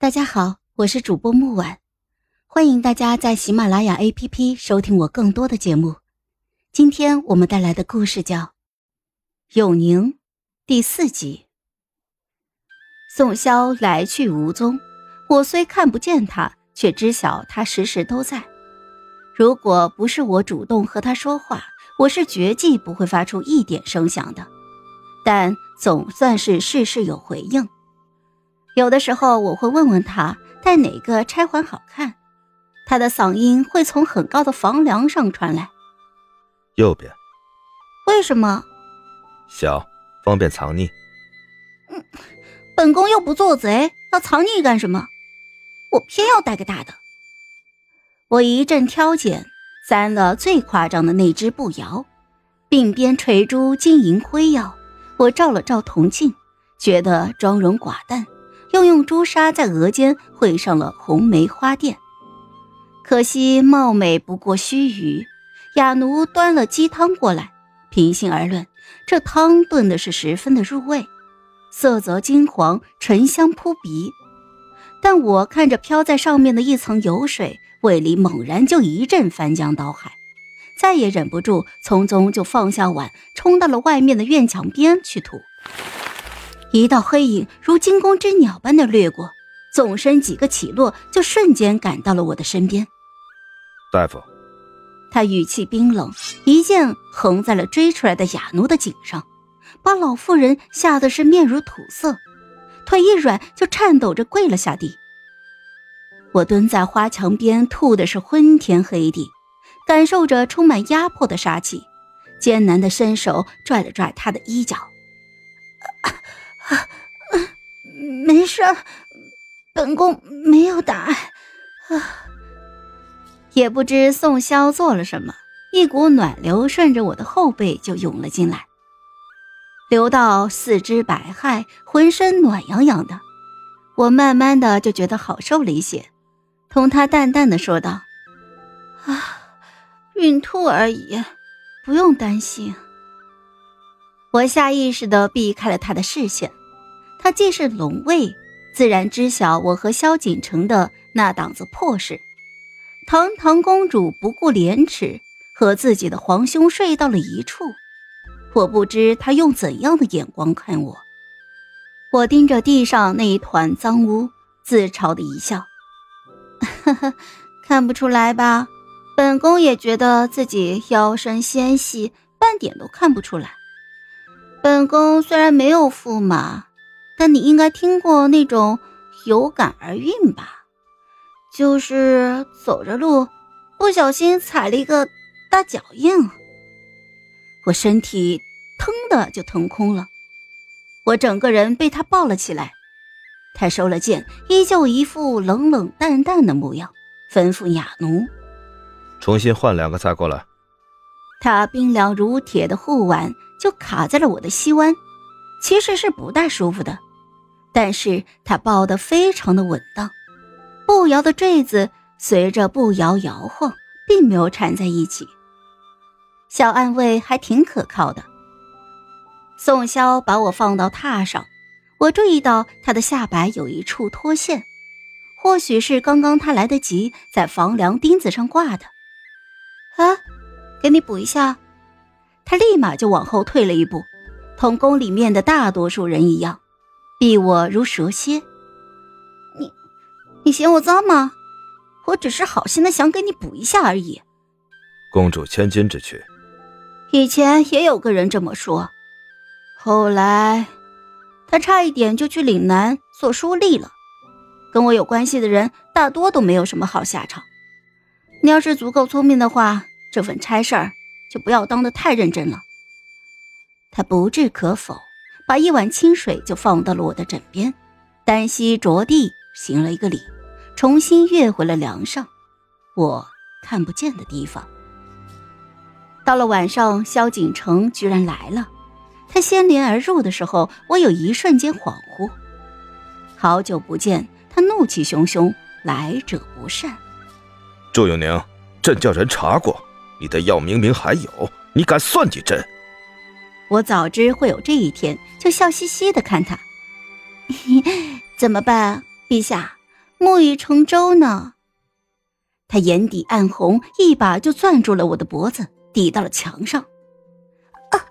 大家好，我是主播木婉，欢迎大家在喜马拉雅 APP 收听我更多的节目。今天我们带来的故事叫《永宁》第四集。宋潇来去无踪，我虽看不见他，却知晓他时时都在。如果不是我主动和他说话，我是绝技不会发出一点声响的。但总算是事事有回应。有的时候我会问问他戴哪个钗环好看，他的嗓音会从很高的房梁上传来。右边。为什么？小，方便藏匿。嗯，本宫又不做贼，要藏匿干什么？我偏要戴个大的。我一阵挑拣，簪了最夸张的那只步摇，鬓边垂珠晶莹辉耀。我照了照铜镜，觉得妆容寡淡。又用朱砂在额间绘上了红梅花钿，可惜貌美不过须臾。哑奴端了鸡汤过来，平心而论，这汤炖的是十分的入味，色泽金黄，醇香扑鼻。但我看着飘在上面的一层油水，胃里猛然就一阵翻江倒海，再也忍不住，匆匆就放下碗，冲到了外面的院墙边去吐。一道黑影如惊弓之鸟般的掠过，纵身几个起落，就瞬间赶到了我的身边。大夫，他语气冰冷，一剑横在了追出来的哑奴的颈上，把老妇人吓得是面如土色，腿一软就颤抖着跪了下地。我蹲在花墙边，吐的是昏天黑地，感受着充满压迫的杀气，艰难的伸手拽了拽他的衣角。啊没事，本宫没有打。啊，也不知宋潇做了什么，一股暖流顺着我的后背就涌了进来，流到四肢百骸，浑身暖洋洋的。我慢慢的就觉得好受了一些，同他淡淡的说道：“啊，孕吐而已，不用担心。”我下意识的避开了他的视线。他既是龙卫，自然知晓我和萧锦城的那档子破事。堂堂公主不顾廉耻，和自己的皇兄睡到了一处，我不知他用怎样的眼光看我。我盯着地上那一团脏污，自嘲的一笑：“呵呵，看不出来吧？本宫也觉得自己腰身纤细，半点都看不出来。本宫虽然没有驸马。”但你应该听过那种有感而孕吧？就是走着路，不小心踩了一个大脚印，我身体腾的就腾空了，我整个人被他抱了起来。他收了剑，依旧一副冷冷淡淡的模样，吩咐哑奴：“重新换两个菜过来。”他冰凉如铁的护腕就卡在了我的膝弯，其实是不大舒服的。但是他抱得非常的稳当，步摇的坠子随着步摇摇晃，并没有缠在一起。小暗卫还挺可靠的。宋潇把我放到榻上，我注意到他的下摆有一处脱线，或许是刚刚他来得及在房梁钉子上挂的。啊，给你补一下。他立马就往后退了一步，同宫里面的大多数人一样。避我如蛇蝎，你，你嫌我脏吗？我只是好心的想给你补一下而已。公主千金之躯，以前也有个人这么说，后来他差一点就去岭南做书吏了。跟我有关系的人大多都没有什么好下场。你要是足够聪明的话，这份差事儿就不要当的太认真了。他不置可否。把一碗清水就放到了我的枕边，单膝着地行了一个礼，重新跃回了梁上，我看不见的地方。到了晚上，萧景城居然来了。他掀帘而入的时候，我有一瞬间恍惚。好久不见，他怒气汹汹，来者不善。祝永宁，朕叫人查过，你的药明明还有，你敢算计朕？我早知会有这一天，就笑嘻嘻的看他。怎么办，陛下？木已成舟呢。他眼底暗红，一把就攥住了我的脖子，抵到了墙上。啊，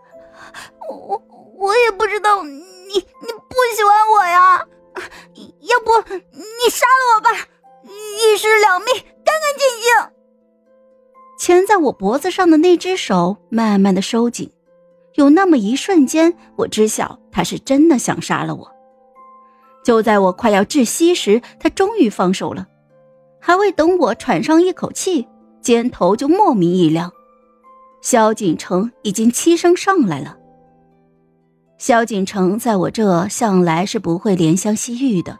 我我也不知道你你不喜欢我呀，要不你杀了我吧，一尸两命，干干净净。钳在我脖子上的那只手慢慢的收紧，有那么一瞬间，我知晓他是真的想杀了我。就在我快要窒息时，他终于放手了，还未等我喘上一口气，肩头就莫名一凉。萧景城已经欺声上来了。萧景城在我这向来是不会怜香惜玉的，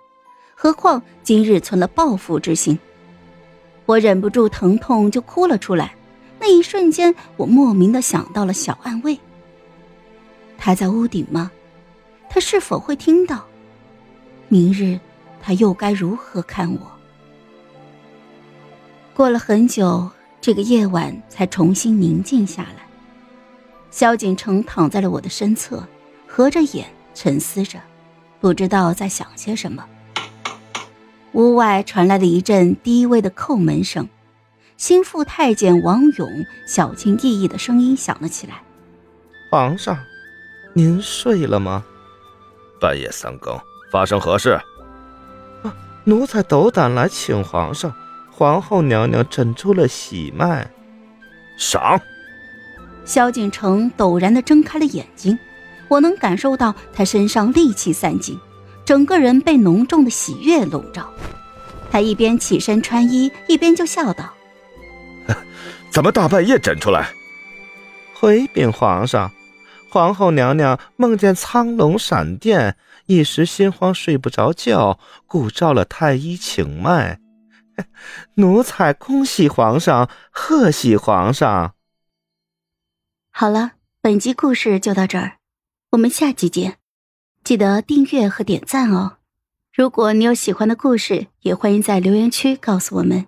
何况今日存了报复之心。我忍不住疼痛就哭了出来。那一瞬间，我莫名的想到了小暗卫。他在屋顶吗？他是否会听到？明日，他又该如何看我？过了很久，这个夜晚才重新宁静下来。萧景城躺在了我的身侧，合着眼沉思着，不知道在想些什么。屋外传来了一阵低微的叩门声，心腹太监王勇小心翼翼的声音响了起来：“皇上，您睡了吗？半夜三更。”发生何事？啊，奴才斗胆来请皇上。皇后娘娘诊出了喜脉。赏。萧景城陡然的睁开了眼睛，我能感受到他身上戾气散尽，整个人被浓重的喜悦笼罩。他一边起身穿衣，一边就笑道：“怎么大半夜诊出来？”回禀皇上。皇后娘娘梦见苍龙闪电，一时心慌睡不着觉，故召了太医请脉。奴才恭喜皇上，贺喜皇上。好了，本集故事就到这儿，我们下集见，记得订阅和点赞哦。如果你有喜欢的故事，也欢迎在留言区告诉我们。